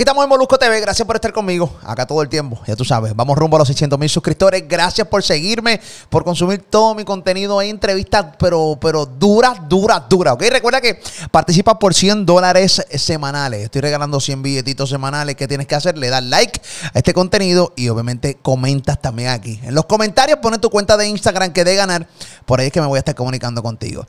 Aquí estamos en Molusco TV. Gracias por estar conmigo acá todo el tiempo. Ya tú sabes, vamos rumbo a los 600 mil suscriptores. Gracias por seguirme, por consumir todo mi contenido. entrevistas, pero, pero duras, duras, duras. Ok, recuerda que participas por 100 dólares semanales. Estoy regalando 100 billetitos semanales. ¿Qué tienes que hacer? Le das like a este contenido y obviamente comentas también aquí. En los comentarios pones tu cuenta de Instagram que de ganar. Por ahí es que me voy a estar comunicando contigo.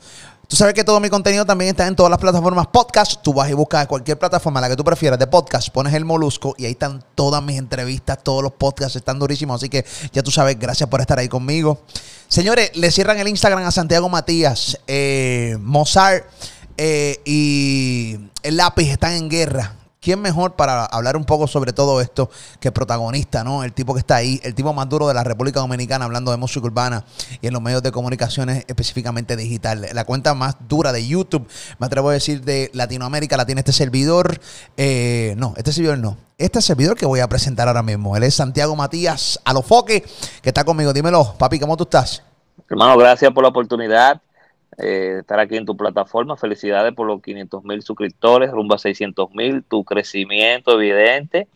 Tú sabes que todo mi contenido también está en todas las plataformas podcast. Tú vas y buscas cualquier plataforma, la que tú prefieras de podcast, pones el molusco y ahí están todas mis entrevistas, todos los podcasts están durísimos. Así que ya tú sabes, gracias por estar ahí conmigo. Señores, le cierran el Instagram a Santiago Matías, eh, Mozart eh, y el lápiz están en guerra. ¿Quién mejor para hablar un poco sobre todo esto que protagonista, ¿no? El tipo que está ahí, el tipo más duro de la República Dominicana hablando de música urbana y en los medios de comunicaciones específicamente digital. La cuenta más dura de YouTube, me atrevo a decir, de Latinoamérica la tiene este servidor. Eh, no, este servidor no. Este servidor que voy a presentar ahora mismo. Él es Santiago Matías Alofoque, que está conmigo. Dímelo, papi, ¿cómo tú estás? Hermano, gracias por la oportunidad. Eh, estar aquí en tu plataforma. Felicidades por los 500 mil suscriptores, rumbo a 600 mil, tu crecimiento evidente.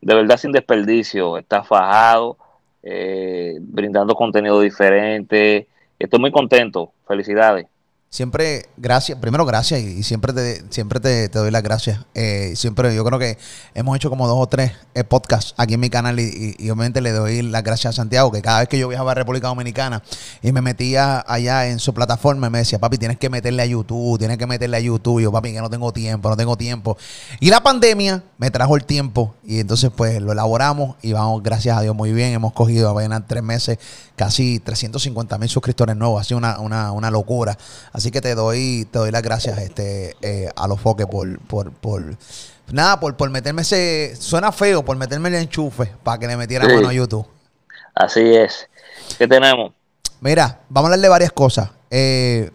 De verdad sin desperdicio, estás fajado, eh, brindando contenido diferente. Estoy muy contento. Felicidades. Siempre, gracias, primero gracias y, siempre te, siempre te, doy las gracias. Eh, siempre, yo creo que hemos hecho como dos o tres eh, podcasts aquí en mi canal y, obviamente le doy las gracias a Santiago, que cada vez que yo viajaba a República Dominicana y me metía allá en su plataforma, me decía, papi, tienes que meterle a YouTube, tienes que meterle a YouTube. Yo, papi, que no tengo tiempo, no tengo tiempo. Y la pandemia me trajo el tiempo y entonces pues lo elaboramos y vamos, gracias a Dios, muy bien. Hemos cogido apenas tres meses casi 350 mil suscriptores nuevos, ha sido una, una, una locura. Que te doy, te doy las gracias este, eh, a los foques por, por, por nada, por, por meterme ese, suena feo, por meterme el enchufe para que le metiera mano a YouTube. Así es. ¿Qué tenemos? Mira, vamos a hablar de varias cosas. Eh,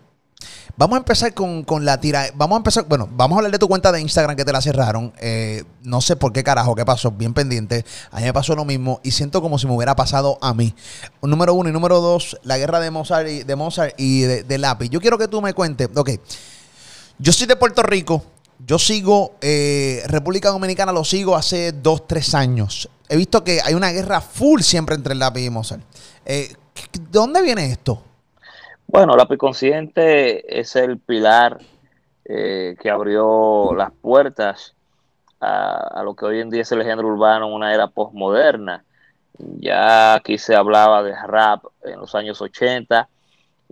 Vamos a empezar con, la tira. Vamos a empezar. Bueno, vamos a hablar de tu cuenta de Instagram que te la cerraron. Eh, no sé por qué carajo, qué pasó. Bien pendiente. A mí me pasó lo mismo y siento como si me hubiera pasado a mí. Número uno y número dos, la guerra de Mozart y de, Mozart y de, Lápiz. Yo quiero que tú me cuentes. Ok. Yo soy de Puerto Rico. Yo sigo eh, República Dominicana, lo sigo hace dos, tres años. He visto que hay una guerra full siempre entre el lápiz y Mozart. Eh, ¿De dónde viene esto? Bueno, la Consciente es el pilar eh, que abrió las puertas a, lo que hoy en día es el género urbano en una era postmoderna. Ya aquí se hablaba de rap en los años 80,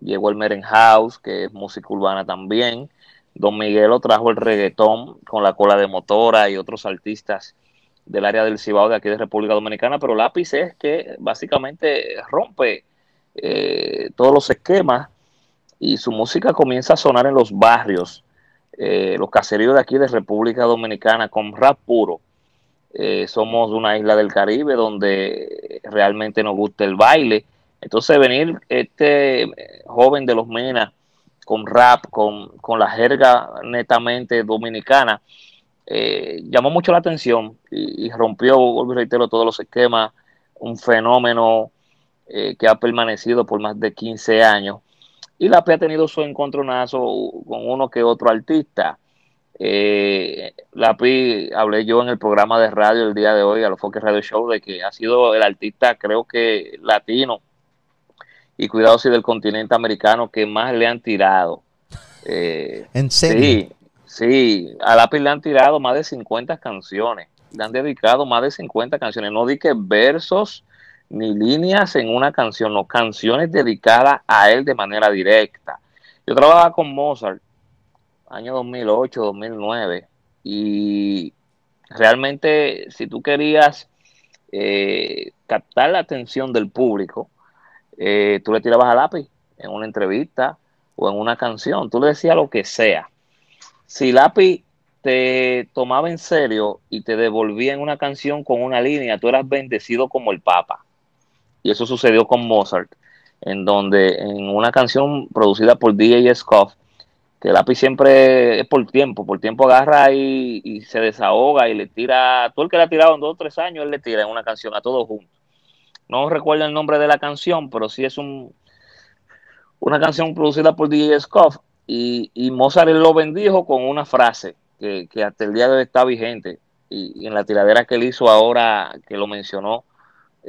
llegó el Meren House, que es música urbana también. Don Miguelo trajo el reggaetón con la cola de motora y otros artistas del área del Cibao de aquí de República Dominicana, pero Lápiz es que básicamente rompe eh, todos los esquemas y su música comienza a sonar en los barrios, eh, los caseríos de aquí de República Dominicana con rap puro. Eh, somos una isla del Caribe donde realmente nos gusta el baile. Entonces venir este joven de los Menas con rap, con, la jerga netamente dominicana, llamó mucho la atención y, y rompió, vuelvo y reitero, todos los esquemas, un fenómeno eh, que ha permanecido por más de 15 años. Y la P ha tenido su encontronazo con uno que otro artista. Eh, la hablé yo en el programa de radio el día de hoy, a los Foques Radio Show, de que ha sido el artista, creo que latino, y cuidado si del continente americano, que más le han tirado. Eh, ¿En serio? Sí, sí, a la PI le han tirado más de 50 canciones, le han dedicado más de 50 canciones, no di que versos ni líneas en una canción, no, canciones dedicadas a él de manera directa. Yo trabajaba con Mozart año 2008, 2009 y realmente si tú querías eh, captar la atención del público, eh, tú le tirabas a lápiz en una entrevista o en una canción, tú le decías lo que sea. Si lápiz te tomaba en serio y te devolvía en una canción con una línea, tú eras bendecido como el Papa y eso sucedió con Mozart, en donde en una canción producida por DJ Scoff, que el lápiz siempre es por tiempo, por tiempo agarra y, se desahoga y le tira, todo el que le ha tirado en dos o tres años, él le tira en una canción a todos juntos. No recuerdo el nombre de la canción, pero sí es un, una canción producida por DJ Scoff y, y Mozart lo bendijo con una frase que, que, hasta el día de hoy está vigente y, y, en la tiradera que él hizo ahora, que lo mencionó,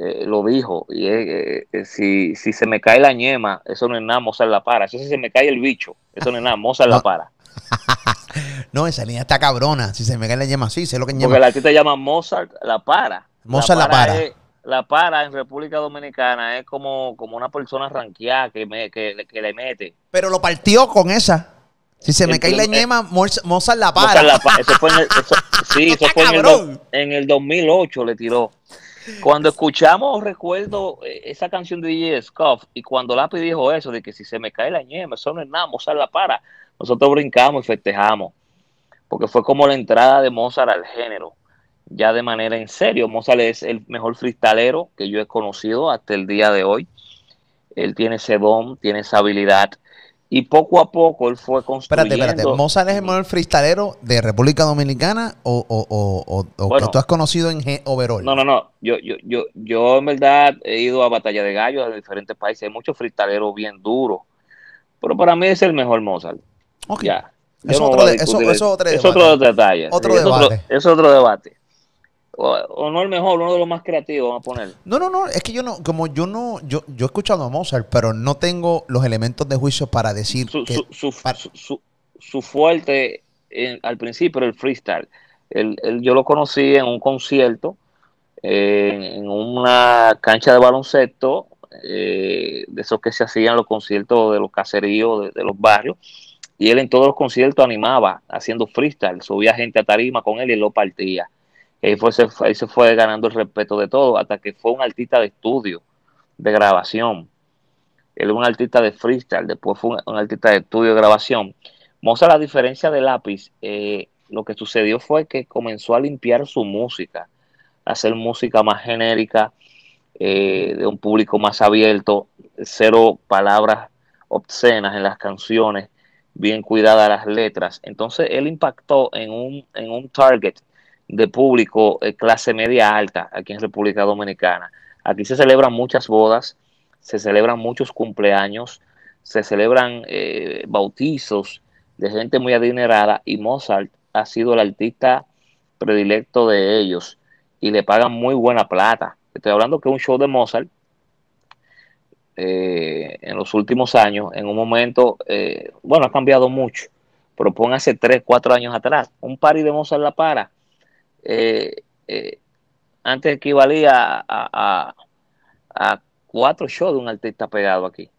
eh, lo dijo, y es, eh, si, si se me cae la ñema, eso no es nada, Mozart la para, eso si se me cae el bicho, eso no es nada, Mozart no. la para. no, esa línea está cabrona, si se me cae la ñema, sí, sé lo que ñema. Porque la artista llama Mozart la para. Mozart la para. La para. Es, la para en República Dominicana es como, como una persona ranqueada que, me, que, que, le mete. Pero lo partió con esa. Si se me el, cae la ñema, Mozart la para. Mozart la para. Eso fue en el, eso, sí, eso fue en el, en el 2008 le tiró. Cuando escuchamos, recuerdo eh, esa canción de DJ Scuff y cuando Lápiz dijo eso, de que si se me cae la ñema, eso no es nada, Mozart la para. Nosotros brincamos y festejamos. Porque fue como la entrada de Mozart al género ya de manera en serio. Mozart es el mejor freestalero que yo he conocido hasta el día de hoy. Él tiene ese don, tiene esa habilidad. Y poco a poco él fue construyendo... Espérate, espérate. ¿Mozart es el mejor freestalero de República Dominicana o, o, o, o bueno, que tú has conocido en overall? No, no, no. Yo, yo, yo, yo en verdad he ido a Batalla de Gallos de diferentes países. Hay muchos freestaleros bien duros. Pero para mí es el mejor Mozart. Okay. Ya. Eso, otro, de, eso, eso otro, es otro detalle. Otro es debate. Otro, es otro debate o, o, no el mejor, uno de los más creativos, vamos a poner. No, no, no, es que yo no, como yo no, yo, yo he escuchado a Mozart, pero no tengo los elementos de juicio para decir su, que su, su, para... su, su fuerte en, al principio era el freestyle. El, el, yo lo conocí en un concierto, eh, en una cancha de baloncesto, eh, de esos que se hacían los conciertos de los caseríos, de, de los barrios, y él en todos los conciertos animaba haciendo freestyle, subía gente a tarima con él y lo partía. Ahí, fue, se, se fue ganando el respeto de todo, hasta que fue un artista de estudio, de grabación. Él un artista de freestyle, después fue un, un artista de estudio de grabación. Mozart, la diferencia de Lápiz, eh, lo que sucedió fue que comenzó a limpiar su música, hacer música más genérica, eh, de un público más abierto, cero palabras obscenas en las canciones, bien cuidadas las letras. Entonces él impactó en un, en un target de público eh, clase media alta aquí en República Dominicana. Aquí se celebran muchas bodas, se celebran muchos cumpleaños, se celebran eh, bautizos de gente muy adinerada y Mozart ha sido el artista predilecto de ellos y le pagan muy buena plata. Estoy hablando que un show de Mozart eh, en los últimos años, en un momento, bueno, ha cambiado mucho, pero pon hace 3, 4 años atrás, un party de Mozart la para eh, eh, antes equivalía a, a, a, cuatro shows de un artista pegado aquí,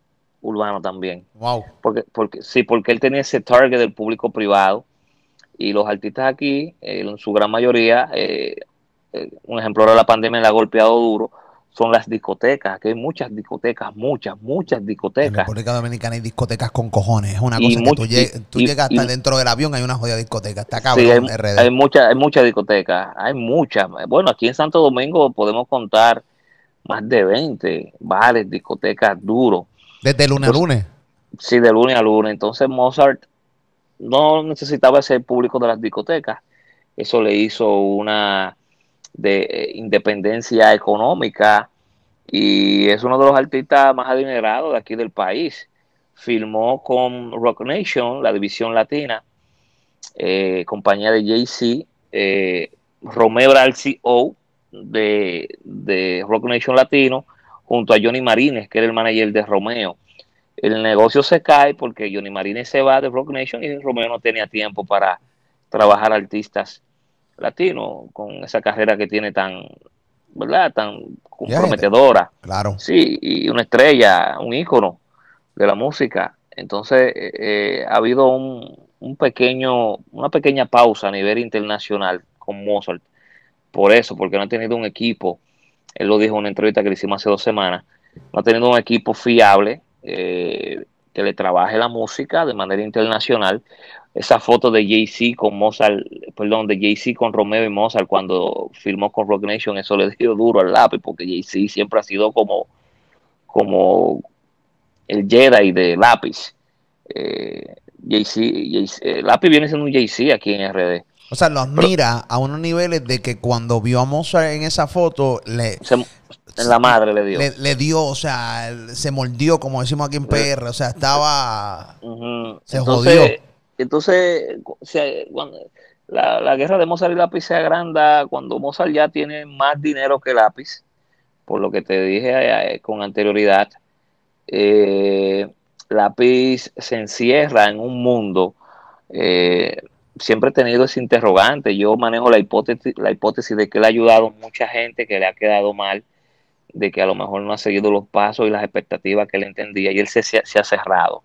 urbano también. Wow. Porque, porque, sí, porque él tenía ese target del público privado y los artistas aquí, eh, en su gran mayoría, eh, un ejemplo de la pandemia le ha golpeado duro, son las discotecas. Aquí hay muchas discotecas, muchas, muchas discotecas. En República Dominicana hay discotecas con cojones. Es una cosa y que tú, lleg tú y, llegas hasta y, dentro del avión, hay una jodida discoteca. Está cabrón, sí, hay, RD. Hay muchas hay mucha discotecas, hay muchas. Bueno, aquí en Santo Domingo podemos contar más de 20 bares, discotecas duros. ¿Desde lunes Entonces, a lunes? Sí, de lunes a lunes. Entonces Mozart no necesitaba ser público de las discotecas. Eso le hizo una de eh, independencia económica y es uno de los artistas más adinerados de aquí del país. Filmó con Rock Nation, la división latina, eh, compañía de Jay-Z, eh, Romeo era el CEO de, de, Rock Nation Latino, junto a Johnny Marines, que era el manager de Romeo. El negocio se cae porque Johnny Marines se va de Rock Nation y Romeo no tenía tiempo para trabajar artistas latino con esa carrera que tiene tan, ¿verdad? Tan comprometedora. Claro. Sí, y una estrella, un ícono de la música. Entonces, eh, ha habido un, un, pequeño, una pequeña pausa a nivel internacional con Mozart. Por eso, porque no ha tenido un equipo, él lo dijo en una entrevista que le hicimos hace dos semanas, no ha tenido un equipo fiable eh, que le trabaje la música de manera internacional esa foto de Jay-Z con Mozart, perdón, de Jay-Z con Romeo y Mozart cuando filmó con Rock Nation, eso le dio duro al lápiz, porque Jay-Z siempre ha sido como como el Jedi de lápiz. Eh, JC, lápiz viene siendo un JC aquí en RD. O sea, lo admira a unos niveles de que cuando vio a Mozart en esa foto, le, en la madre le dio. Le, dio, o sea, se mordió, como decimos aquí en PR. O sea, estaba. Se entonces, jodió. Entonces, la, la, guerra de Mozart y lápiz se agranda cuando Mozart ya tiene más dinero que lápiz, por lo que te dije eh, con anterioridad. Eh, lápiz se encierra en un mundo. Eh, siempre he tenido ese interrogante. Yo manejo la hipótesis, de que él ha ayudado mucha gente que le ha quedado mal, de que a lo mejor no ha seguido los pasos y las expectativas que él entendía y él se, se ha cerrado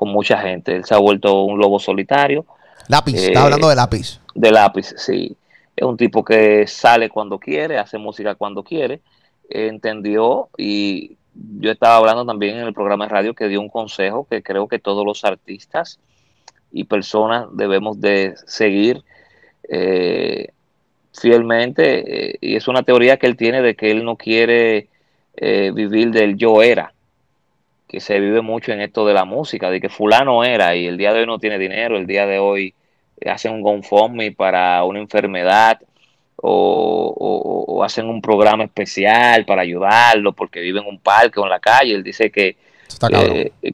con mucha gente. Él se ha vuelto un lobo solitario. Lápiz, está hablando de lápiz. De lápiz, sí. Es un tipo que sale cuando quiere, hace música cuando quiere. Entendió y yo estaba hablando también en el programa de radio que dio un consejo que creo que todos los artistas y personas debemos de seguir eh, fielmente eh, y es una teoría que él tiene de que él no quiere eh, vivir del yo era que se vive mucho en esto de la música de que fulano era y el día de hoy no tiene dinero el día de hoy hacen un GoFundMe para una enfermedad o, hacen un programa especial para ayudarlo porque vive en un parque o en la calle él dice que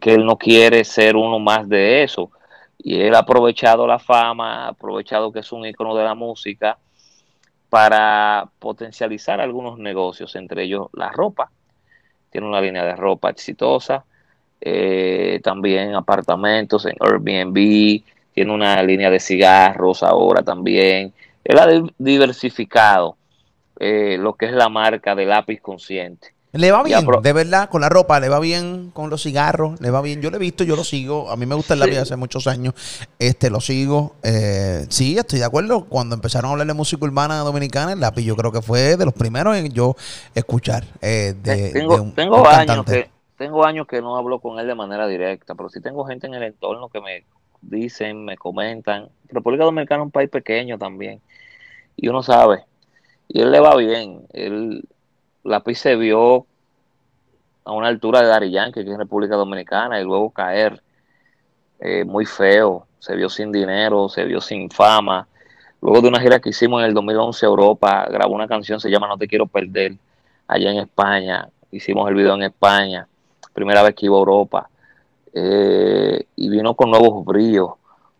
que él no quiere ser uno más de eso y él ha aprovechado la fama, ha aprovechado que es un ícono de la música para potencializar algunos negocios, entre ellos la ropa. Tiene una línea de ropa exitosa, eh, también apartamentos en Airbnb, tiene una línea de cigarros ahora también. Él ha diversificado eh, lo que es la marca de lápiz consciente. Le va bien, de verdad, con la ropa, le va bien, con los cigarros, le va bien. Yo lo he visto, yo lo sigo. A mí me gusta el lápiz hace muchos años. Este, lo sigo. Eh, sí, estoy de acuerdo. Cuando empezaron a hablar de música urbana dominicana, el lápiz yo creo que fue de los primeros en yo escuchar. Eh, de, tengo, tengo años que tengo años que no hablo con él de manera directa, pero sí tengo gente en el entorno que me dicen, me comentan. República Dominicana es un país pequeño también. Y uno sabe. Y él le va bien. Él Lápiz se vio a una altura de Dari Yankee, que es República Dominicana, y luego caer eh, muy feo. Se vio sin dinero, se vio sin fama. Luego de una gira que hicimos en el 2011 a Europa, grabó una canción, se llama No Te Quiero Perder, allá en España. Hicimos el video en España, primera vez que iba a Europa. Eh, y vino con nuevos brillos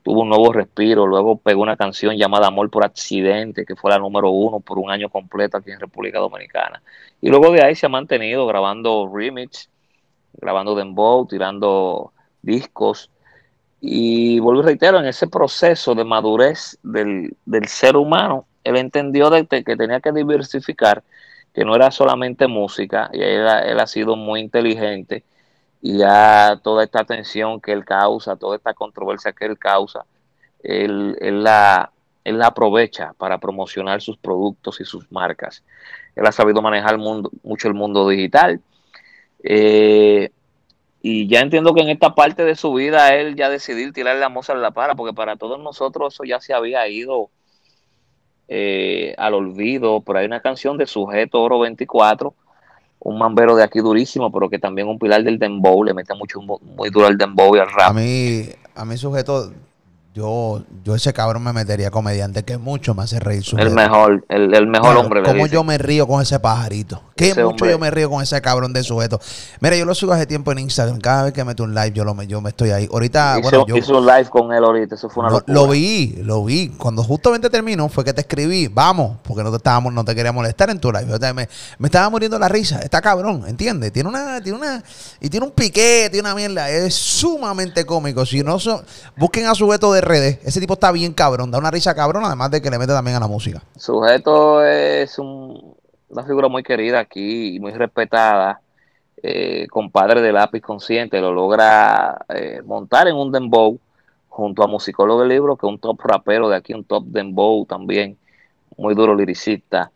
tuvo un nuevo respiro, luego pegó una canción llamada Amor por Accidente, que fue la número uno por un año completo aquí en República Dominicana. Y luego de ahí se ha mantenido grabando remix, grabando dembow, tirando discos. Y vuelvo y reitero, en ese proceso de madurez del, ser humano, él entendió de que tenía que diversificar, que no era solamente música, y él ha sido muy inteligente y ya toda esta tensión que él causa, toda esta controversia que él causa, él, la, él la aprovecha para promocionar sus productos y sus marcas. Él ha sabido manejar mundo, mucho el mundo digital. Eh, y ya entiendo que en esta parte de su vida él ya decidió tirarle la moza a la para, porque para todos nosotros eso ya se había ido eh, al olvido. Pero hay una canción de Sujeto Oro 24 un mambero de aquí durísimo, pero que también un pilar del dembow, le mete mucho muy duro al dembow y al rap. A mí, a mí sujeto yo, yo ese cabrón me metería comediante que mucho me hace reír. Su el mejor, el, mejor hombre. Cómo yo me río con ese pajarito. Qué mucho yo me río con ese cabrón de sujeto. Mira, yo lo subo hace tiempo en Instagram. Cada vez que meto un live, yo lo yo me estoy ahí. Ahorita, bueno, yo hice un live con él ahorita. Eso fue una locura. Lo vi, lo vi. Cuando justamente terminó, fue que te escribí, vamos, porque no te estábamos, no te quería molestar en tu live. me, me estaba muriendo la risa. Está cabrón, ¿entiendes? Tiene una, tiene una, y tiene un piquete, tiene una mierda. Es sumamente cómico. Si no son, busquen a sujeto de redes. Ese tipo está bien cabrón, da una risa cabrón, además de que le mete también a la música. Sujeto es una figura muy querida aquí y muy respetada. Eh, compadre de lápiz consciente, lo logra eh, montar en un dembow junto a musicólogo del libro, que es un top rapero de aquí, un top dembow también, muy duro liricista.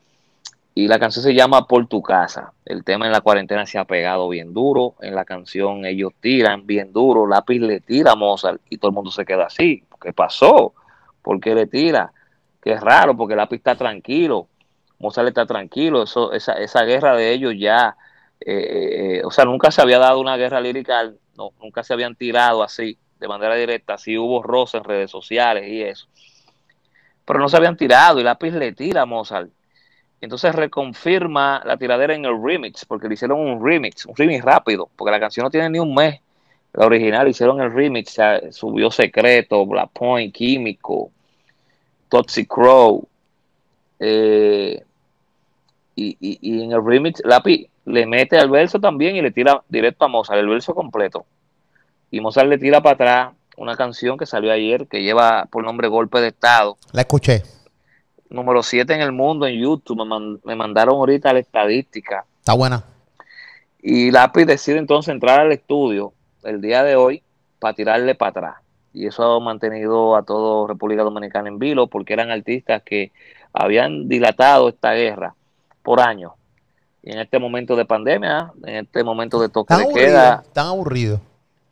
Y la canción se llama Por tu casa. El tema en la cuarentena se ha pegado bien duro. En la canción ellos tiran bien duro. Lápiz le tira a Mozart y todo el mundo se queda así. ¿Qué pasó? ¿Por qué le tira? Que es raro, porque Lápiz está tranquilo. Mozart está tranquilo. Esa, guerra de ellos ya eh, o sea, nunca se había dado una guerra lirical, no, nunca se habían tirado así, de manera directa, sí hubo roce en redes sociales y eso, pero no se habían tirado y Lápiz le tira a Mozart. Entonces reconfirma la tiradera en el remix, porque le hicieron un remix, un remix rápido, porque la canción no tiene ni un mes. La original hicieron el remix, subió Secreto, Black Point, Químico, Toxic Crow. Eh, y, y, en el remix, Lápiz le mete al verso también y le tira directo a Mozart, el verso completo. Y Mozart le tira para atrás una canción que salió ayer que lleva por nombre Golpe de Estado. La escuché. Número 7 en el mundo en YouTube. Me, mandaron ahorita la estadística. Está buena. Y Lápiz decide entonces entrar al estudio el día de hoy para tirarle para atrás. Y eso ha mantenido a toda República Dominicana en vilo porque eran artistas que habían dilatado esta guerra por años y en este momento de pandemia, en este momento de toque de queda. Tan aburrido.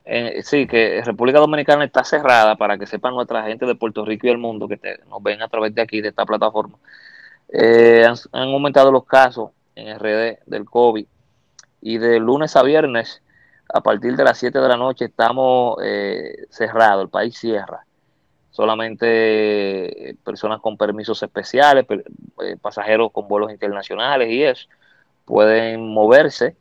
Eh, sí, que República Dominicana está cerrada para que sepan nuestra gente de Puerto Rico y el mundo que nos ven a través de aquí, de esta plataforma. Eh, han, aumentado los casos en RD del COVID y de lunes a viernes, a partir de las 7 de la noche, estamos eh, cerrados, el país cierra. Solamente personas con permisos especiales, pasajeros con vuelos internacionales y eso pueden moverse.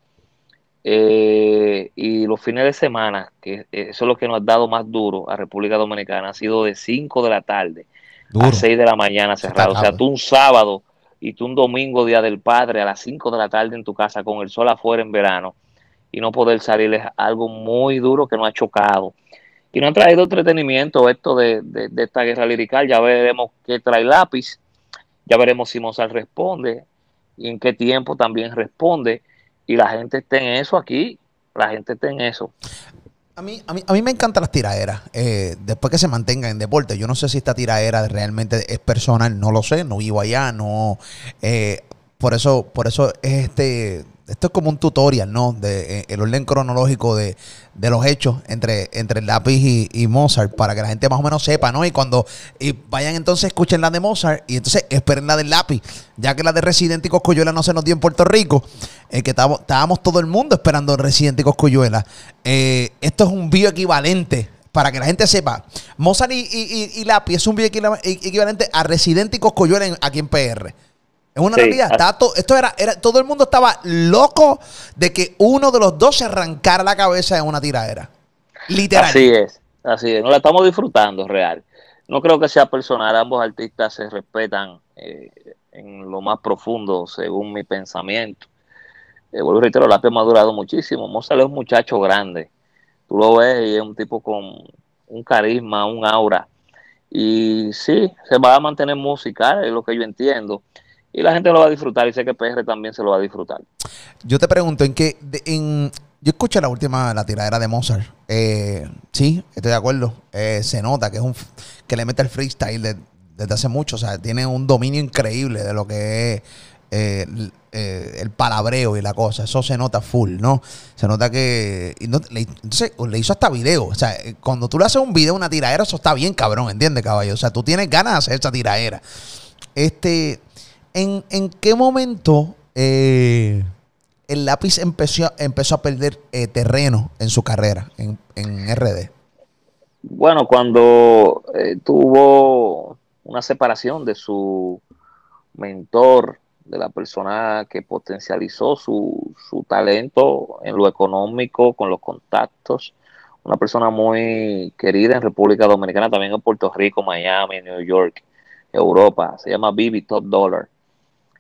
Eh, y los fines de semana, que eso es lo que nos ha dado más duro a República Dominicana, ha sido de 5 de la tarde a 6 de la mañana cerrado. O sea, tú un sábado y tú un domingo, Día del Padre, a las 5 de la tarde en tu casa con el sol afuera en verano y no poder salir es algo muy duro que nos ha chocado. Y no ha traído entretenimiento esto de, de esta guerra lirical. Ya veremos qué trae lápiz, ya veremos si Mozart responde y en qué tiempo también responde. Y la gente está en eso aquí, la gente está en eso. A mí, a mí, a mí me encantan las tiraderas, eh, después que se mantengan en deporte. Yo no sé si esta tiradera realmente es personal, no lo sé, no vivo allá. Eh, por eso, por eso es este esto es como un tutorial, ¿no? De eh, el orden cronológico de, los hechos entre, entre lápiz y, Mozart para que la gente más o menos sepa, ¿no? Y cuando vayan entonces escuchen la de Mozart y entonces esperen la del lápiz, ya que la de Resident y Coscuyuela no se nos dio en Puerto Rico, eh, que estábamos, todo el mundo esperando Resident y Coscuyuela. Eh, esto es un bioequivalente para que la gente sepa. Mozart y, y, Lápiz es un bioequivalente a Resident y Coscuyuela aquí en PR. Es una realidad. esto era, era, todo el mundo estaba loco de que uno de los dos se arrancara la cabeza en una tiradera. Literal. Así es, así es. No la estamos disfrutando, real. No creo que sea personal. Ambos artistas se respetan eh, en lo más profundo, según mi pensamiento. Eh, vuelvo a reiterar, la ha durado muchísimo. Mozart es un muchacho grande. Tú lo ves y es un tipo con un carisma, un aura. Y sí, se va a mantener musical, es lo que yo entiendo y la gente lo va a disfrutar y sé que PR también se lo va a disfrutar. Yo te pregunto, ¿en qué? yo escuché la última, la tiradera de Mozart. Eh, sí, estoy de acuerdo. Eh, se nota que es un que le mete el freestyle desde hace mucho. O sea, tiene un dominio increíble de lo que es eh, el palabreo y la cosa. Eso se nota full, ¿no? Se nota que. entonces, le hizo hasta video. O sea, cuando tú le haces un video, una tiradera, eso está bien, cabrón, ¿entiendes, caballo? O sea, tú tienes ganas de hacer esa tiradera. Este. ¿En, qué momento eh, el lápiz empezó, empezó a perder eh, terreno en su carrera en, RD? Bueno, cuando eh, tuvo una separación de su mentor, de la persona que potencializó su, su, talento en lo económico, con los contactos. Una persona muy querida en República Dominicana, también en Puerto Rico, Miami, New York, Europa. Se llama Vivi Top Dollar.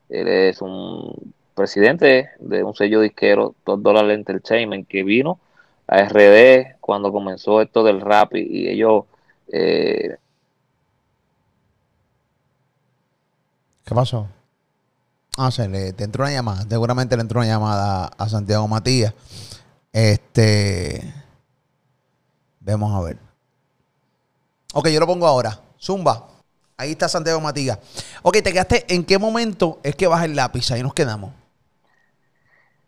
Él es un presidente de un sello disquero, Top Dollar Entertainment, que vino a RD cuando comenzó esto del rap y, ellos... Eh, ¿Qué pasó? Ah, se le entró una llamada. Seguramente le entró una llamada a Santiago Matías. Este. Vemos a ver. Ok, yo lo pongo ahora. Zumba. Ahí está Santiago Matías. Ok, te quedaste. ¿En qué momento es que baja el lápiz? Ahí nos quedamos.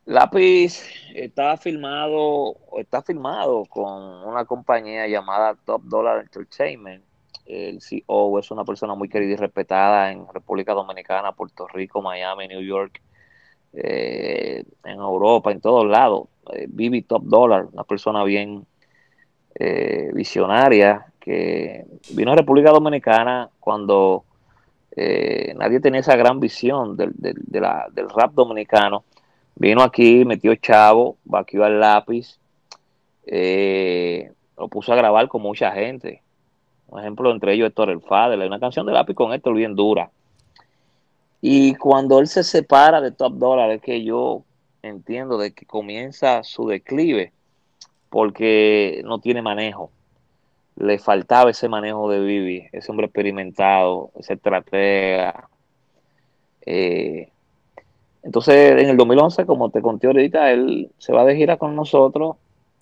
Lápiz estaba filmado, está filmado con una compañía llamada Top Dollar Entertainment. El CEO es una persona muy querida y respetada en República Dominicana, Puerto Rico, Miami, New York. eh, en Europa, en todos lados. Eh, Vivi Top Dollar, una persona bien eh, visionaria vino a República Dominicana cuando eh, nadie tenía esa gran visión del, del, rap dominicano. Vino aquí, metió chavo, vaqueó al lápiz, eh, lo puso a grabar con mucha gente. Un ejemplo, entre ellos Héctor El Fadel. Hay una canción de lápiz con Héctor bien dura. Y cuando él se separa de Top Dollar, es que yo entiendo de que comienza su declive porque no tiene manejo. Le faltaba ese manejo de Vivi, ese hombre experimentado, ese estratega. Eh, entonces, en el 2011, como te conté ahorita, él se va de gira con nosotros.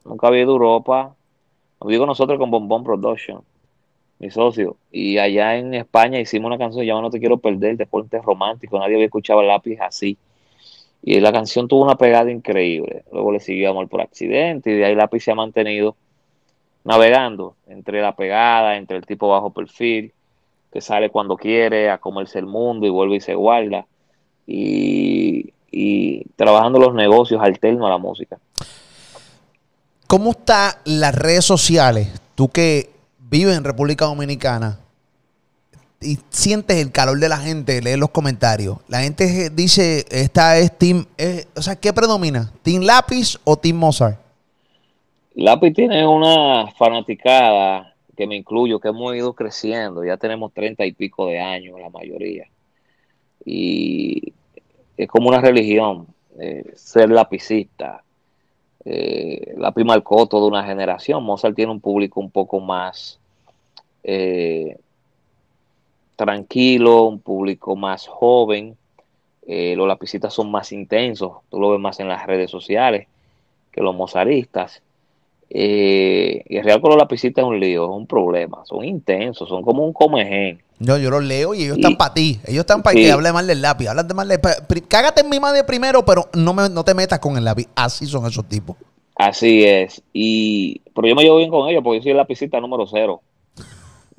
Nunca había ido a Europa. No digo nosotros con Bombón Production, mi socio. Y allá en España hicimos una canción llamada No Te Quiero Perder, Deporte Romántico. Nadie había escuchado lápiz así. Y la canción tuvo una pegada increíble. Luego le siguió Amor por Accidente y de ahí Lápiz se ha mantenido navegando entre la pegada, entre el tipo bajo perfil, que sale cuando quiere a comerse el mundo y vuelve y se guarda. Y, trabajando los negocios alternos a la música. ¿Cómo están las redes sociales? Tú que vives en República Dominicana y sientes el calor de la gente, lees los comentarios. La gente dice, esta es Team, eh, o sea, ¿qué predomina? ¿Team Lápiz o Team Mozart? Lápiz tiene una fanaticada que me incluyo, que hemos ido creciendo. Ya tenemos treinta y pico de años, la mayoría. Y es como una religión, eh, ser lapicista. Eh, Lápiz marcó toda una generación. Mozart tiene un público un poco más eh, tranquilo, un público más joven. Eh, los lapicistas son más intensos, tú lo ves más en las redes sociales que los mozaristas. Eh, y el real con los lapicistas es un lío, es un problema, son intensos, son como un comején. Yo, yo los leo y ellos están para ti, ellos están para sí. que hable mal del lápiz, hablan de mal de, cágate en mi madre primero, pero no, me, no te metas con el lápiz, así son esos tipos. Así es, y pero yo me llevo bien con ellos porque yo soy el lapicista número cero.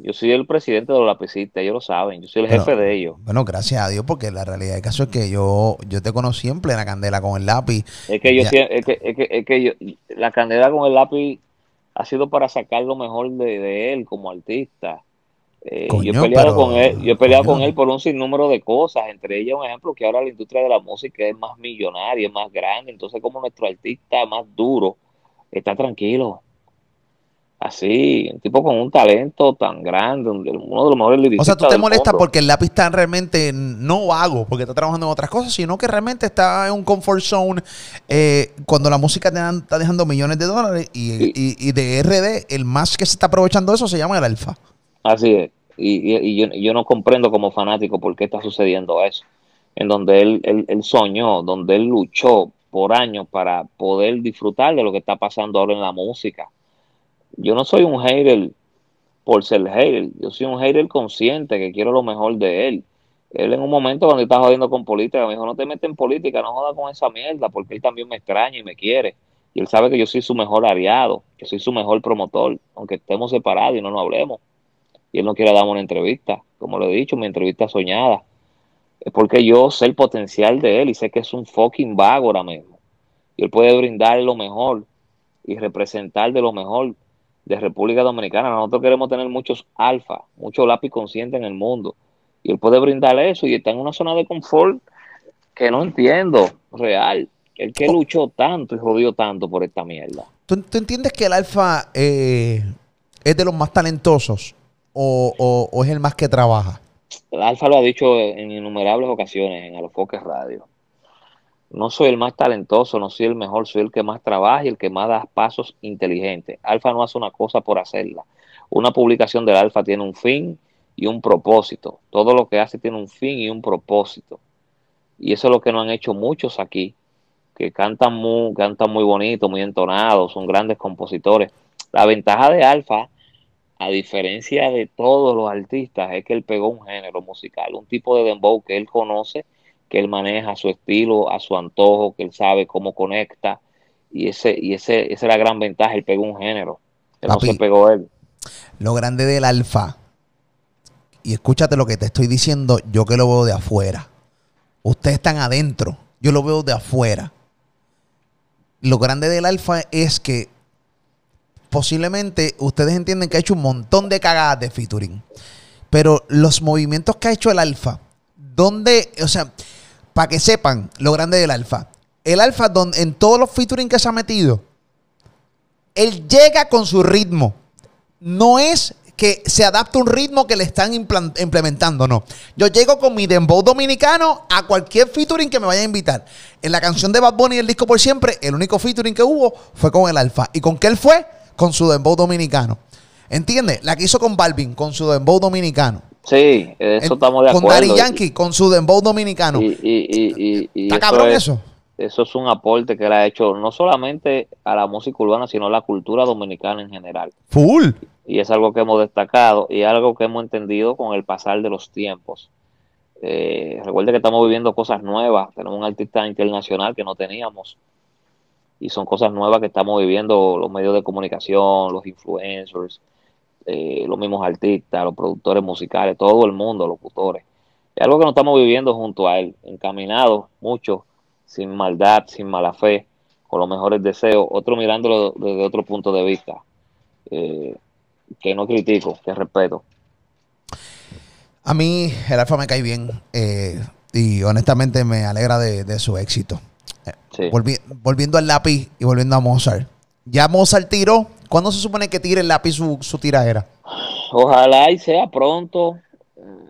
Yo soy el presidente de los lapicistas, ellos lo saben, yo soy el bueno, jefe de ellos. Bueno, gracias a Dios, porque la realidad del caso es que yo, yo te conocí en plena candela con el lápiz. Es que yo es que, es que, es que yo, la candela con el lápiz ha sido para sacar lo mejor de, de él como artista. Eh, Coño, yo he peleado pero, con él, yo he peleado Coño. con él por un sinnúmero de cosas, entre ellas un ejemplo que ahora la industria de la música es más millonaria, es más grande, entonces como nuestro artista más duro está tranquilo así, un tipo con un talento tan grande, uno de los mejores. O sea, tú te molestas porque el lápiz está realmente no vago, porque está trabajando en otras cosas, sino que realmente está en un comfort zone eh, cuando la música te está dejando millones de dólares y, sí. y, y, de RD, el más que se está aprovechando de eso se llama el alfa. Así es. Y, y yo, yo, no comprendo como fanático por qué está sucediendo eso. En donde él, él, él soñó, donde él luchó por años para poder disfrutar de lo que está pasando ahora en la música yo no soy un hater por ser hater, yo soy un hater consciente que quiero lo mejor de él. Él en un momento cuando estaba jodiendo con política me dijo, no te metes en política, no jodas con esa mierda, porque él también me extraña y me quiere. Y él sabe que yo soy su mejor aliado, que soy su mejor promotor, aunque estemos separados y no nos hablemos. Y él no quiere darme una entrevista, como lo he dicho, mi entrevista soñada. Es porque yo sé el potencial de él y sé que es un fucking vago ahora mismo. Y él puede brindar lo mejor y representar de lo mejor de República Dominicana. Nosotros queremos tener muchos alfa, muchos lápiz conscientes en el mundo. Y él puede brindarle eso y está en una zona de confort que no entiendo, real. El que luchó tanto y jodió tanto por esta mierda. ¿Tú, tú entiendes que el alfa eh, es de los más talentosos o, o, o, es el más que trabaja? El alfa lo ha dicho en innumerables ocasiones en Alofoques Radio no soy el más talentoso, no soy el mejor, soy el que más trabaja y el que más da pasos inteligentes. Alfa no hace una cosa por hacerla. Una publicación del Alfa tiene un fin y un propósito. Todo lo que hace tiene un fin y un propósito. Y eso es lo que no han hecho muchos aquí, que cantan muy, cantan muy bonito, muy entonados, son grandes compositores. La ventaja de Alfa, a diferencia de todos los artistas, es que él pegó un género musical, un tipo de dembow que él conoce que él maneja a su estilo, a su antojo, que él sabe cómo conecta. Y ese, y ese, esa es la gran ventaja, él pegó un género. Papi, no se pegó él. Lo grande del alfa, y escúchate lo que te estoy diciendo, yo que lo veo de afuera. Ustedes están adentro, yo lo veo de afuera. Lo grande del Alfa es que posiblemente ustedes entienden que ha hecho un montón de cagadas de featuring. Pero los movimientos que ha hecho el Alfa, donde, o sea, para que sepan lo grande del Alfa, el Alfa donde, en todos los featuring que se ha metido, él llega con su ritmo. No es que se adapte un ritmo que le están implementando, no. Yo llego con mi dembow dominicano a cualquier featuring que me vaya a invitar. En la canción de Bad Bunny, el disco por siempre, el único featuring que hubo fue con el Alfa. ¿Y con qué él fue? Con su dembow dominicano. ¿Entiendes? La que hizo con Balvin, con su dembow dominicano. Sí, eso En- estamos de con acuerdo. Daddy Yankee, con su dembow dominicano. Y, y, y, ¿Está eso cabrón es- eso? Eso es un aporte que él ha hecho no solamente a la música urbana, sino a la cultura dominicana en general. Full. Y es algo que hemos destacado y algo que hemos entendido con el pasar de los tiempos. Eh, recuerde que estamos viviendo cosas nuevas. Tenemos un artista internacional que no teníamos. Y son cosas nuevas que estamos viviendo los medios de comunicación, los influencers, eh, los mismos artistas, los productores musicales, todo el mundo, locutores. Es algo que no estamos viviendo junto a él, encaminados mucho, sin maldad, sin mala fe, con los mejores deseos, otro mirándolo desde otro punto de vista, eh, que no critico, que respeto. A mí el Alfa me cae bien eh, y honestamente me alegra de, de su éxito. Sí. volvi- volviendo al lápiz y volviendo a Mozart. Ya Mozart tiró. ¿Cuándo se supone que tire el lápiz su, su tiradera? Ojalá y sea pronto.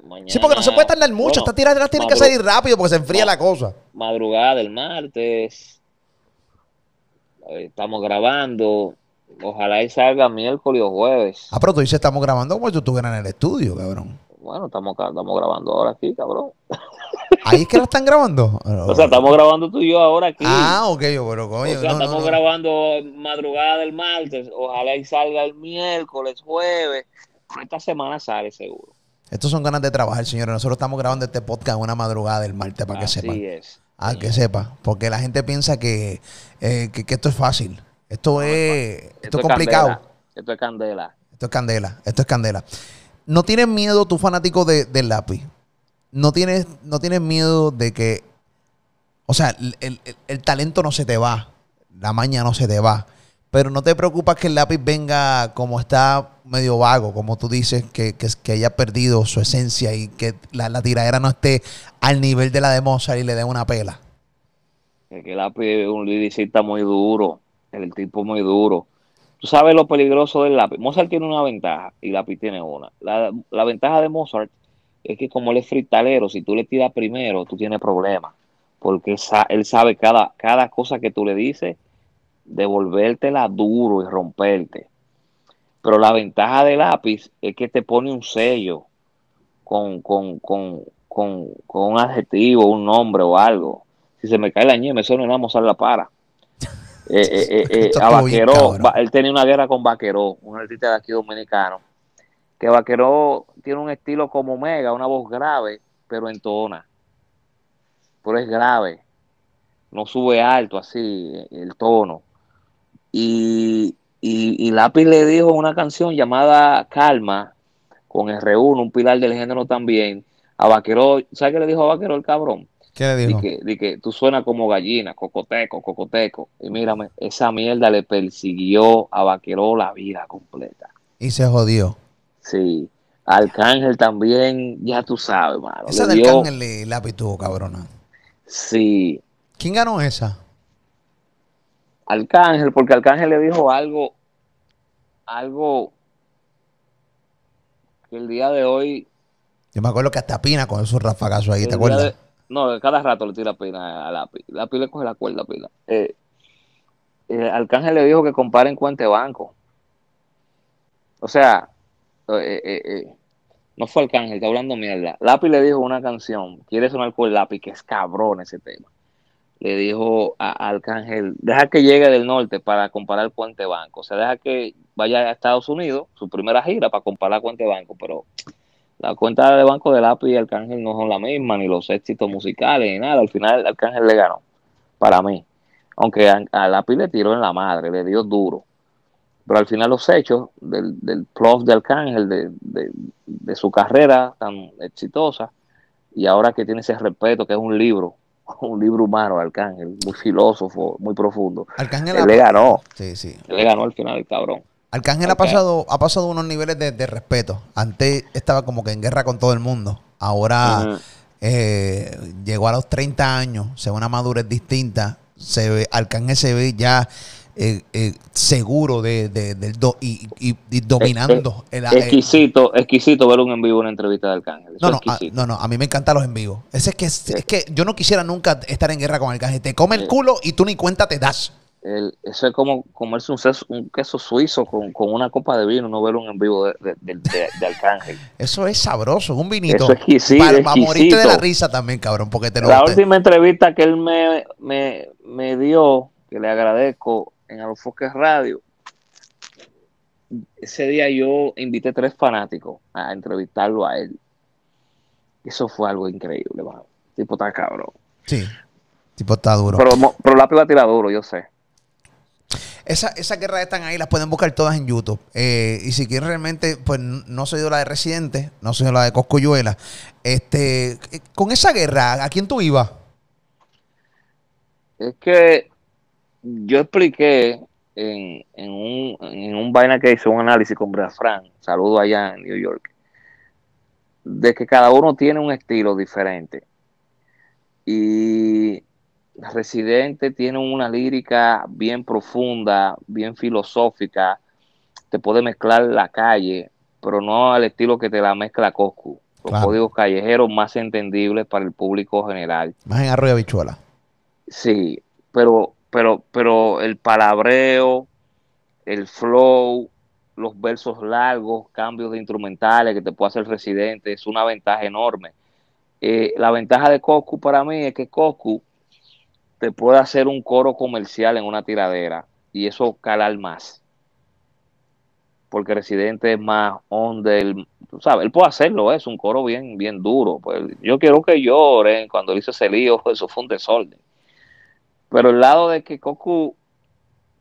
Mañana, Sí, porque no se puede tardar mucho. bueno, Estas tiraderas tienen que salir rápido porque se enfría la cosa. madrugada del martes. Eh, Estamos grabando. Ojalá y salga miércoles o jueves. Ah, pero tú dices estamos grabando como si tú estuvieras en el estudio, cabrón. Bueno, estamos, estamos grabando ahora aquí, cabrón. Ahí es que la están grabando. O sea, estamos grabando tú y yo ahora aquí. Ah, ok, yo, pero coño. o sea, no, estamos no. grabando madrugada del martes. Ojalá y salga el miércoles, jueves. Esta semana sale seguro. Estos son ganas de trabajar, señores. Nosotros estamos grabando este podcast en una madrugada del martes para que Así sepan. es. Ah, que sepa. Porque la gente piensa que, eh, que, que esto es fácil. Esto es, esto es complicado. Candela. Esto es candela. Esto es candela. Esto es candela. ¿No tienes miedo, tú fanático de, del lápiz? ¿No tienes, ¿No tienes miedo de que, o sea, el, el- el talento no se te va, la maña no se te va, pero no te preocupas que el lápiz venga como está medio vago, como tú dices, que, que, que haya perdido su esencia y que la, la tiradera no esté al nivel de la de Mozart y le dé una pela? Es que Lápiz es un liricista muy duro, el tipo muy duro. Tú sabes lo peligroso del lápiz. Mozart tiene una ventaja y Lápiz tiene una. La, la ventaja de Mozart es que como él es fritalero, si tú le tiras primero, tú tienes problemas. Porque él sa- él sabe cada, cada cosa que tú le dices, devolvértela duro y romperte. Pero la ventaja de Lápiz es que te pone un sello con, con, con, con, con un adjetivo, un nombre o algo si se me cae la ñema, eso no nada, Mozart la para. Eh, eh, eh, eh, a Vaqueró, él tenía una guerra con Vaqueró, un artista de aquí dominicano, que Vaqueró tiene un estilo como Mega, una voz grave, pero entona. Pero es grave, no sube alto así el tono. Y, y, y Lápiz le dijo una canción llamada Calma, con R1, un pilar del género también, a Vaqueró, ¿sabes qué le dijo a Vaqueró el cabrón? ¿Qué le Di dijo? que, di que tú suenas como gallina, cocoteco, cocoteco. Y mírame, esa mierda le persiguió a Vaqueró la vida completa. Y se jodió. Sí. Arcángel también, ya tú sabes, mano. Esa le del dio- Cángel y lápiz tuvo cabrona. Sí. ¿Quién ganó esa? Arcángel, porque Arcángel le dijo algo, algo que el día de hoy Yo me acuerdo que hasta Pina con esos rafagazos ahí, ¿te acuerdas? de- no, cada rato le tira pina a lápiz. Lápiz le coge la cuerda pila. Eh, eh, Arcángel le dijo que comparen cuenta de banco. O sea, eh, eh, no fue Arcángel, está hablando mierda. Lápiz le dijo una canción, quiere sonar con lápiz, que es cabrón ese tema. Le dijo a, a Arcángel, deja que llegue del norte para comparar cuenta de banco. O sea, deja que vaya a Estados Unidos, su primera gira, para comparar cuenta de banco. Pero la cuenta de banco de Lápiz y Arcángel no son la misma, ni los éxitos musicales, ni nada. Al final Arcángel le ganó, para mí. Aunque a, a Lápiz le tiró en la madre, le dio duro. Pero al final los hechos del, del de Arcángel, de, de, de su carrera tan exitosa, y ahora que tiene ese respeto, que es un libro un libro humano, Arcángel, muy filósofo, muy profundo. Arcángel Él le ganó, Sí, sí. él le ganó al final el cabrón. Arcángel ha pasado, ha pasado unos niveles de, de respeto. Antes estaba como que en guerra con todo el mundo. Ahora eh, llegó a los 30 años, se ve una madurez distinta. Se ve, Arcángel se ve ya eh, eh, seguro de, de- del do- y, y- y dominando. el- el- Exquisito, exquisito ver un en vivo una entrevista de Arcángel. Eso no, no, es a, exquisito. no, no, a mí me encantan los en vivo. Ese es que, es, es que yo no quisiera nunca estar en guerra con Arcángel. Te come el culo y tú ni cuenta te das. El- eso es como comerse un, seso- un queso suizo con, con una copa de vino, no ver un en vivo de, de- de- de- de Arcángel. Eso es sabroso, un vinito. Eso es exquisito, Para, para morirte de la risa también, cabrón, porque te lo La última entrevista que él me, me, me dio, que le agradezco en Alofoques Radio, ese día yo invité tres fanáticos a entrevistarlo a él. Eso fue algo increíble, mano. Tipo tan cabrón. Sí. Tipo está duro. Pero, pero lápiz va a tirar duro, yo sé. Esa, esas guerras están ahí, las pueden buscar todas en YouTube. Eh, y si quieren realmente, pues no soy yo la de Residente, no soy yo la de Coscuyuela. Este, eh, con esa guerra, ¿a quién tú ibas? Es que yo expliqué en, en, un, en un vaina que hizo un análisis con Brad Frank, saludo allá en New York, de que cada uno tiene un estilo diferente. Y Residente tiene una lírica bien profunda, bien filosófica, te puede mezclar la calle, pero no al estilo que te la mezcla Coscu. Los Claro. códigos callejeros más entendibles para el público general. Más en Arroyo Bichuela. Sí, pero, pero, pero el palabreo, el flow, los versos largos, cambios de instrumentales que te puede hacer residente, es una ventaja enorme. Eh, la ventaja de Coscu para mí es que Coscu te puede hacer un coro comercial en una tiradera y eso calar más. Porque Residente es más on del, tú sabes, él puede hacerlo, es un coro bien, bien duro. Pues yo quiero que lloren cuando él hizo ese lío, eso fue un desorden. Pero el lado de que Cocu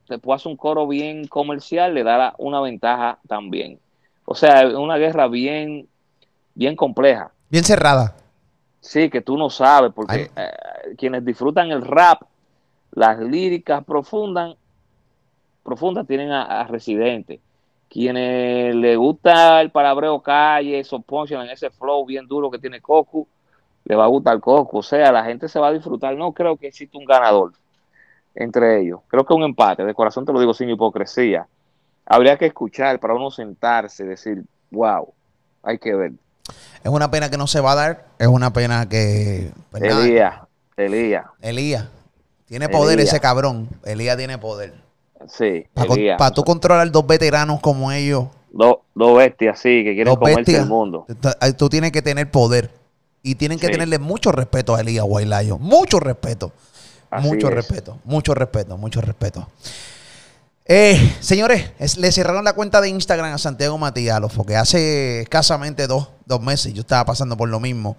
te puede hacer un coro bien comercial le da la- una ventaja también. O sea, es una guerra bien, bien compleja. Bien cerrada. Sí, que tú no sabes, porque eh, quienes disfrutan el rap, las líricas profundas, profundas tienen a, a Residente. Quienes le gusta el palabreo calle, esos punchlines, ese flow bien duro que tiene Cocu, le va a gustar Cocu. O sea, la gente se va a disfrutar. No creo que exista un ganador entre ellos. Creo que un empate. De corazón te lo digo sin hipocresía. Habría que escuchar para uno sentarse y decir, wow, hay que ver. Es una pena que no se va a dar. Es una pena que. pues Elías, Elías, Elías. Tiene poder ese cabrón. Elías tiene poder. sí, Para Elías. tú controlar dos veteranos como ellos, Dos, dos bestias, sí, que quieren comerse bestias, el mundo. tú tienes que tener poder. Y tienen que Sí. tenerle mucho respeto a Elías Guaylayo. Mucho respeto. Así mucho es. respeto. Mucho respeto. Mucho respeto. Eh, señores, es- le cerraron la cuenta de Instagram a Santiago Matías, porque hace escasamente dos, dos meses yo estaba pasando por lo mismo.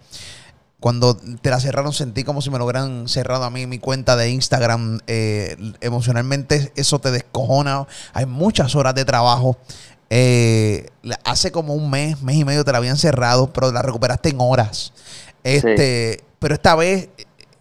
Cuando te la cerraron sentí como si me lo hubieran cerrado a mí mi cuenta de Instagram. Eh, emocionalmente eso te descojona. Hay muchas horas de trabajo. Eh, hace como un mes, mes y medio te la habían cerrado, pero la recuperaste en horas. Este, Pero esta vez,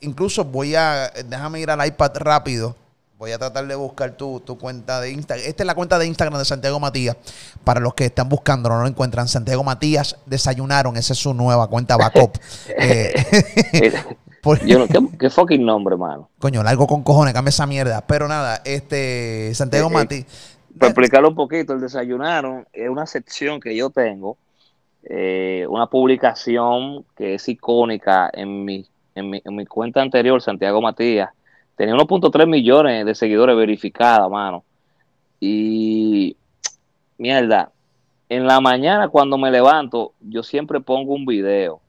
incluso voy a, déjame ir al iPad rápido. Voy a tratar de buscar tu, tu cuenta de Instagram. Esta es la cuenta de Instagram de Santiago Matías. Para los que están buscando, no lo encuentran. Santiago Matías desayunaron. Esa es su nueva cuenta backup. Eh, Yo no, ¿qué, qué fucking nombre, mano. coño, largo con cojones, cambia esa mierda. Pero nada, este Santiago eh, Matías. Para explicarlo un poquito, el desayunaron es una sección que yo tengo, eh, una publicación que es icónica en mi, en mi, en mi cuenta anterior, Santiago Matías. Tenía 1.3 millones de seguidores verificados, mano. Y mierda, en la mañana cuando me levanto, yo siempre pongo un video,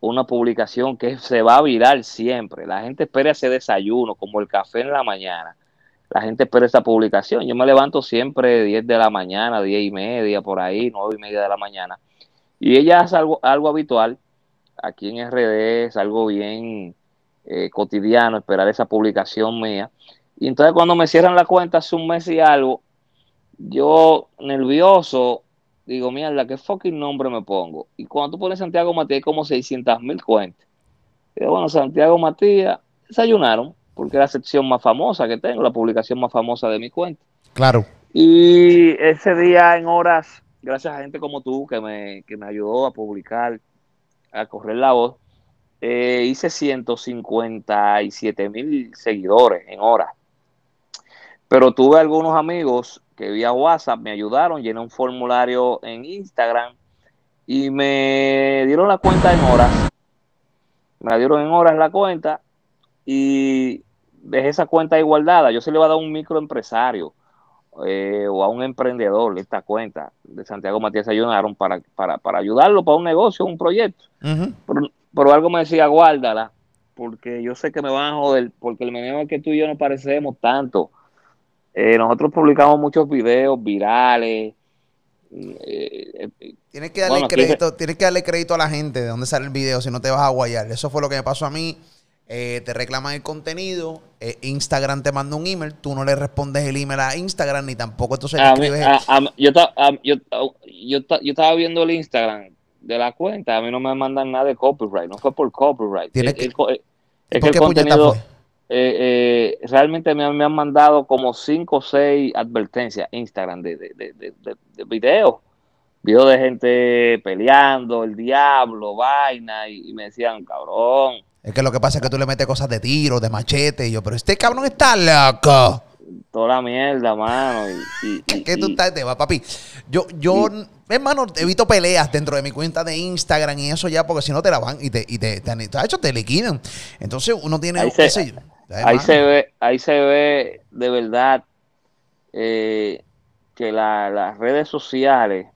una publicación que se va a virar siempre. La gente espera ese desayuno, como el café en la mañana. La gente espera esa publicación. Yo me levanto siempre 10 de la mañana, 10 y media, por ahí, 9 y media de la mañana. Y ella hace algo, algo habitual. Aquí en RD es algo bien eh, cotidiano esperar esa publicación mía. Y entonces cuando me cierran la cuenta hace un mes y algo, yo nervioso digo, mierda, ¿qué fucking nombre me pongo? Y cuando tú pones Santiago Matías hay como 600 mil cuentas. Y bueno, Santiago Matías, desayunaron, porque es la sección más famosa que tengo, la publicación más famosa de mi cuenta. Claro. Y ese día en horas, gracias a gente como tú que me, que me ayudó a publicar, a correr la voz, eh, hice 157 mil seguidores en horas. Pero tuve algunos amigos que vía WhatsApp me ayudaron, llené un formulario en Instagram y me dieron la cuenta en horas. Me la dieron en horas la cuenta y dejé esa cuenta igualdada. Yo se le iba a dar a un microempresario eh, o a un emprendedor esta cuenta de Santiago Matías ayudaron para, para, para ayudarlo para un negocio, un proyecto. Ujú. Pero, pero algo me decía, guárdala, porque yo sé que me van a joder, porque el meneo es que tú y yo no parecemos tanto. Eh, nosotros publicamos muchos videos virales. eh, Tienes que darle Bueno, crédito, tienes que darle crédito a la gente de dónde sale el video, si no te vas a guayar. Eso fue lo que me pasó a mí. Eh, te reclaman el contenido, eh, Instagram te manda un email, tú no le respondes el email a Instagram ni tampoco entonces le a mí- escribes. a- yo, ta- yo, yo, ta- yo estaba viendo el Instagram de la cuenta, a mí no me mandan nada de copyright, no fue por copyright. Tienes El- que- el co- es ¿Por que qué contenido, fue? eh, eh, realmente me, han- me han mandado como cinco o seis advertencias Instagram de, de, de, de, de- de videos. Videos de gente peleando, el diablo, vaina, y, y me decían, cabrón, Es que lo que pasa es que tú le metes cosas de tiro, de machete, y yo, pero este cabrón está loco. toda la mierda, mano. Y, y- y- ¿Qué tú estás de va, papi? Yo, yo, hermano, evito peleas dentro de mi cuenta de Instagram y eso ya, porque si no te la van y te, y te, te, de hecho, te liquidan. Entonces uno tiene Ahí se- ese- ahí se ve, ahí se ve de verdad eh, que la- las redes sociales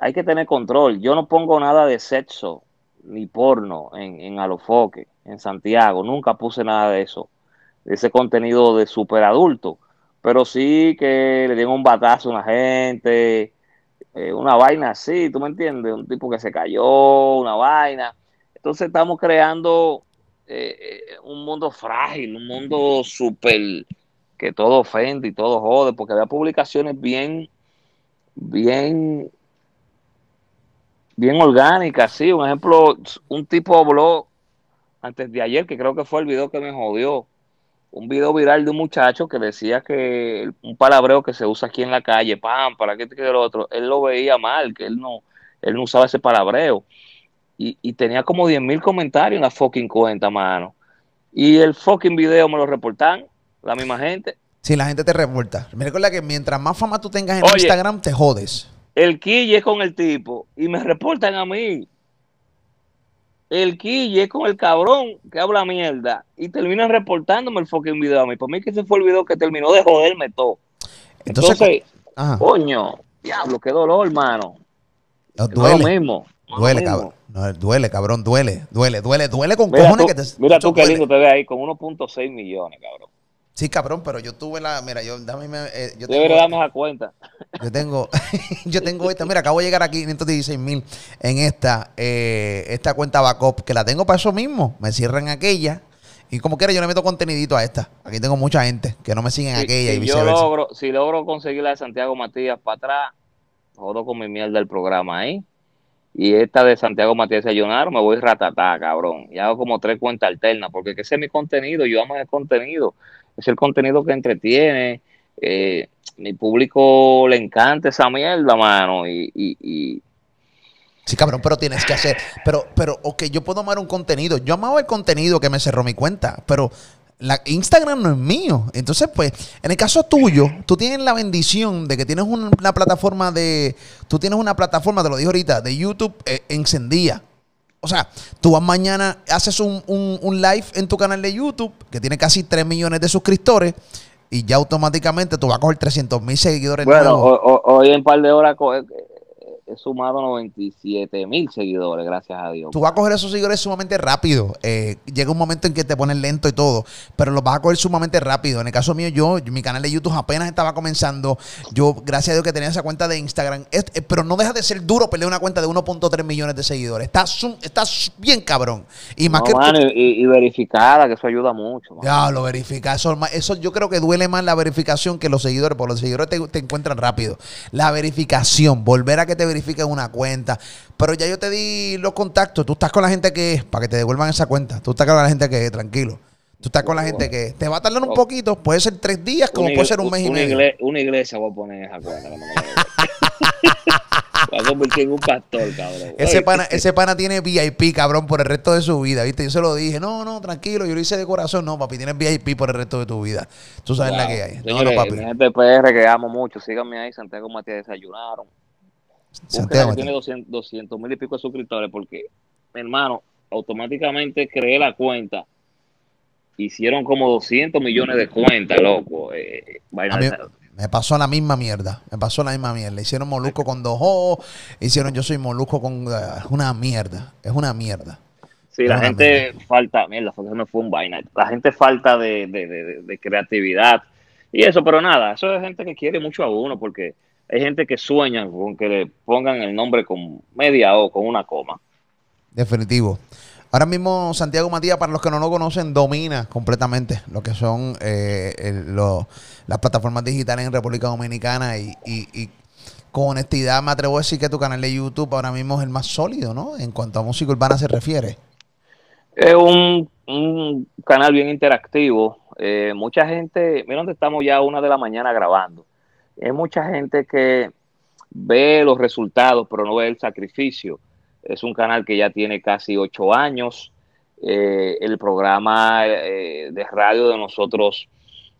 hay que tener control. Yo no pongo nada de sexo ni porno en, en Alofoque, en Santiago. Nunca puse nada de eso, de ese contenido de super adulto. Pero sí que le dieron un batazo a una gente, eh, una vaina así, ¿tú me entiendes? Un tipo que se cayó, una vaina. Entonces estamos creando eh, eh, un mundo frágil, un mundo súper que todo ofende y todo jode, porque había publicaciones bien, bien, bien orgánicas, sí. Un ejemplo, un tipo habló antes de ayer, que creo que fue el video que me jodió, un video viral de un muchacho que decía que el- un palabreo que se usa aquí en la calle, pam, para que te quede lo otro, él lo veía mal, que él no, él no usaba ese palabreo. Y, y tenía como 10 mil comentarios en la fucking cuenta, mano. Y el fucking video me lo reportan, la misma gente. Si la gente te. Me recuerda que mientras más fama tú tengas en Oye. Instagram, te jodes. El quille es con el tipo y me reportan a mí. El quille es con el cabrón que habla mierda y terminan reportándome el fucking video a mí. Por mí que ese fue el video que terminó de joderme todo. Entonces, Entonces, ajá, coño, diablo, qué dolor, hermano. no, duele. no Duele, cabrón. No, duele, cabrón, duele, duele, duele, duele con Mira cojones tú, que te. mira tú qué lindo te ves ahí con 1.6 millones, cabrón. Sí, cabrón, pero yo tuve la. Mira, yo, dame, eh, yo Debería tengo, darme esa cuenta. yo tengo, yo tengo esta. Mira, acabo de llegar a 516 mil en esta, eh, esta cuenta backup que la tengo para eso mismo. Me cierran aquella y como quiera yo le meto contenidito a esta. Aquí tengo mucha gente que no me siguen Si- aquella y si yo viceversa. logro, si logro conseguir la de Santiago Matías para atrás, jodo con mi mierda el programa ahí. Y esta de Santiago Matías Ayunar me voy ratatá, cabrón. Y hago como tres cuentas alternas, porque que ese es mi contenido, yo amo el contenido. Es el contenido que entretiene. eh, mi público le encanta esa mierda, mano. Y, y, y- Sí, cabrón, pero tienes que hacer. Pero, pero, ok, yo puedo amar un contenido. Yo amaba el contenido que me cerró mi cuenta, pero la Instagram no es mío. Entonces, pues, en el caso tuyo, tú tienes la bendición de que tienes un- una plataforma de. Tú tienes una plataforma, te lo dije ahorita, de YouTube eh, encendida. O sea, tú vas mañana, haces un, un- un live en tu canal de YouTube, que tiene casi 3 millones de suscriptores, y ya automáticamente tú vas a coger 300 mil seguidores bueno, nuevos. hoy en par de horas co- he, sumado 97 mil seguidores, gracias a Dios. Tú vas a coger esos seguidores sumamente rápido. Eh, llega un momento en que te pones lento y todo, pero los vas a coger sumamente rápido. En el caso mío, yo, mi canal de YouTube apenas estaba comenzando. Yo, gracias a Dios que tenía esa cuenta de Instagram, Es- eh, pero no deja de ser duro perder una cuenta de 1.3 millones de seguidores. Está, sum- está bien cabrón. Y más No, que mano, y, y verificada, que eso ayuda mucho. mano. ya, lo verifica. Eso, eso yo creo que duele más la verificación que los seguidores, porque los seguidores te, te encuentran rápido. La verificación, volver a que te verifiquen una cuenta. Pero ya yo te di los contactos. Tú estás con la gente que es, para que te devuelvan esa cuenta. Tú estás con la gente que es, tranquilo. Tú estás con la gente que te va a tardar un poquito. Puede ser tres días, como puede ser un mes y medio. una iglesia voy a poner esa cuenta. la. Voy a convertir en un pastor, cabrón. Ese pana, ese pana tiene VIP, cabrón, por el resto de su vida, ¿viste? Yo se lo dije, no, no, tranquilo, yo lo hice de corazón. No, papi, tienes VIP por el resto de tu vida. Tú sabes la wow. que hay. No, Señores, no, papi. mi gente de PR que amo mucho, síganme ahí, Santiago Matías Desayunaron. Santiago, tiene 200 mil y pico de suscriptores porque, mi hermano, automáticamente creé la cuenta. Hicieron como 200 millones de cuentas, loco. Eh, vaina A mí- de- me pasó la misma mierda. Me pasó la misma mierda. Hicieron molusco con dos O. Hicieron yo soy molusco con. eh, Es una mierda. Es una mierda. Sí, la gente falta, mierda, me fue un vaina. La gente falta de, de- de- de creatividad y eso, pero nada, eso es gente que quiere mucho a uno porque hay gente que sueña con que le pongan el nombre con media O, con una coma. Definitivo. Ahora mismo Santiago Matías, para los que no lo conocen, domina completamente lo que son eh, el- lo- las plataformas digitales en República Dominicana y, y- y con honestidad me atrevo a decir que tu canal de YouTube ahora mismo es el más sólido, ¿no? En cuanto a música urbana se refiere. Es un, un canal bien interactivo. Eh, mucha gente, mira dónde estamos ya a una de la mañana grabando. Hay mucha gente que ve los resultados, pero no ve el sacrificio. Es un canal que ya tiene casi ocho años. Eh, el programa eh, de radio de nosotros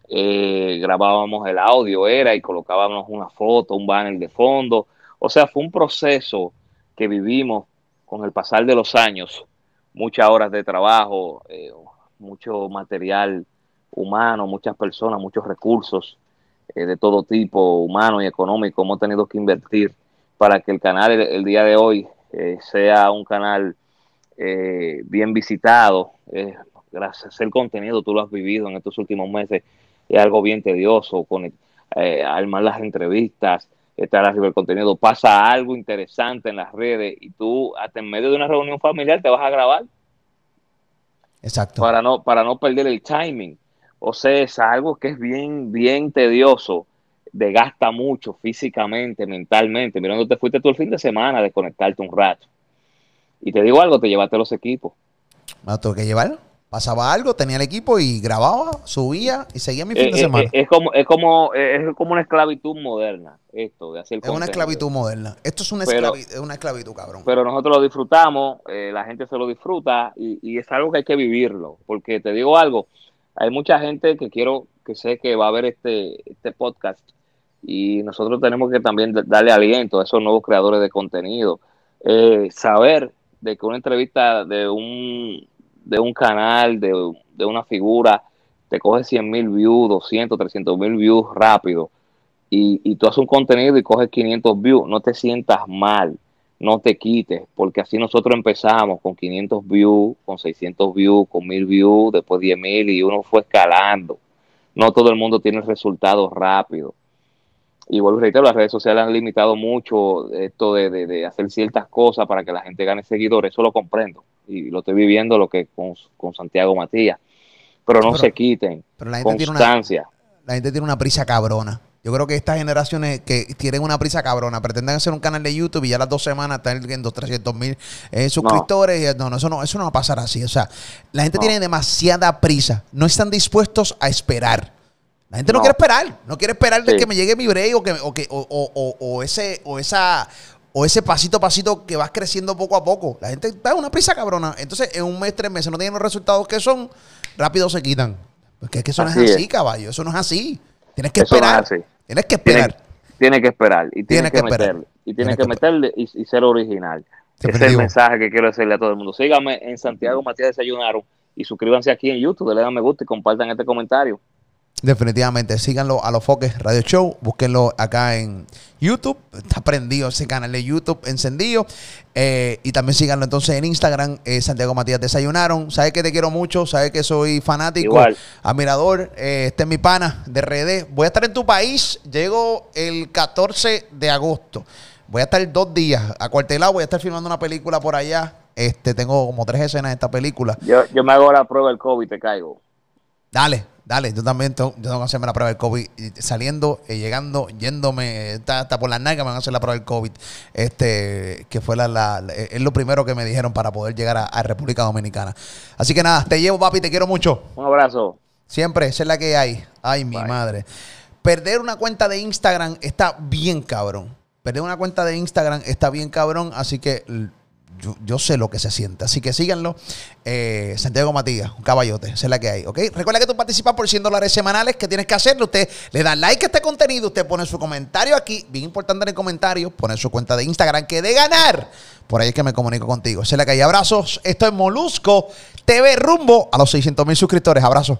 eh, grabábamos el audio, era y colocábamos una foto, un banner de fondo. O sea, fue un proceso que vivimos con el pasar de los años muchas horas de trabajo, mucho material humano, muchas personas, muchos recursos de todo tipo, humano y económico, hemos tenido que invertir para que el canal el, el día de hoy eh, sea un canal eh, bien visitado. Eh, gracias al contenido, tú lo has vivido en estos últimos meses, es algo bien tedioso, con, eh, armar las entrevistas, estar arriba del contenido, pasa algo interesante en las redes y tú hasta en medio de una reunión familiar te vas a grabar Exacto. para no, para no perder el timing. O sea, es algo que es bien, bien tedioso, desgasta mucho físicamente, mentalmente. Mira, dónde te fuiste tú el fin de semana a desconectarte un rato. Y te digo algo, te llevaste los equipos. Lo tuve que llevar. Pasaba algo, tenía el equipo y grababa, subía y seguía mi fin Eh, de eh, semana. eh, es, como, es, como, eh, es como una esclavitud moderna, esto de hacer es una esclavitud moderna. Esto es una, Pero- esclavi- es una esclavitud, cabrón. pero nosotros lo disfrutamos, eh, la gente se lo disfruta y, y es algo que hay que vivirlo, porque te digo algo, hay mucha gente que quiero que sé que va a ver este, este podcast y nosotros tenemos que también darle aliento a esos nuevos creadores de contenido, Eh, saber de que una entrevista de un, de un canal, de, de una figura, te coge 100 mil views, 200, 300 mil views rápido y, y tú haces un contenido y coges 500 views, no te sientas mal, no te quites, porque así nosotros empezamos con 500 views, con 600 views, con 1000 views, después 10 mil y uno fue escalando. No todo el mundo tiene resultados rápidos. Y vuelvo y reitero, las redes sociales han limitado mucho esto de, de- de hacer ciertas cosas para que la gente gane seguidores, eso lo comprendo y lo estoy viviendo lo que con, con Santiago Matías. Pero no Pero- se quiten, Pero la gente, tiene una, constancia. la gente tiene una prisa cabrona. Yo creo que estas generaciones que tienen una prisa cabrona pretenden hacer un canal de YouTube y ya las dos semanas están viendo 300 mil eh, suscriptores. Y, no, no, eso no, eso no va a pasar así. O sea, la gente No. tiene demasiada prisa. No están dispuestos a esperar. La gente no, No. quiere esperar. No quiere esperar de que me llegue mi break o, que, o, que, o, o- o- o ese, o esa o ese pasito a pasito que vas creciendo poco a poco. La gente está en una prisa cabrona. Entonces, en un mes, tres meses no tienen los resultados que son, rápido se quitan. Porque es que eso no Así es es. así, caballo. Eso no es así. Tienes que Eso no es esperar. así. Tienes que esperar. tiene que esperar y tiene, que, meterle. Y tiene que, meterle y, y ser original. Ese es el mensaje que quiero decirle a todo el mundo. Síganme en Santiago Matías Desayunaron y suscríbanse aquí en YouTube, le dan me gusta y compartan este comentario. Definitivamente, síganlo a los Foques Radio Show, búsquenlo acá en YouTube, está prendido ese canal de YouTube encendido, eh, y también síganlo entonces en Instagram, eh, Santiago Matías Desayunaron, sabes que te quiero mucho, sabes que soy fanático, Igual. admirador, eh, este es mi pana de RD, voy a estar en tu país, llego el 14 de agosto, voy a estar dos días acuartelado, voy a estar filmando una película por allá, este tengo como tres escenas de esta película, Yo, yo me hago la prueba del COVID y te caigo. Dale, dale. Yo también tengo, yo tengo que hacerme la prueba del COVID. Saliendo, eh, llegando, yéndome, hasta por las nalgas me van a hacer la prueba del COVID. Este, que fue la, la- la- es lo primero que me dijeron para poder llegar a, a República Dominicana. Así que nada, te llevo, papi, te quiero mucho. Un abrazo. Siempre, esa es la que hay. Ay, mi Bye. madre. Perder una cuenta de Instagram está bien cabrón. Perder una cuenta de Instagram está bien cabrón, así que yo, sé lo que se siente. Así que síganlo. Eh, Santiago Matías, un caballote, es la que hay, ¿ok? Recuerda que tú participas por 100 dólares semanales. ¿Qué tienes que hacerlo? Usted le da like a este contenido, usted pone su comentario aquí, bien importante en el comentario, pone su cuenta de Instagram, que de ganar. Por ahí es que me comunico contigo. Es la que hay. Abrazos. Esto es Molusco TV rumbo a los 600 mil suscriptores. Abrazos.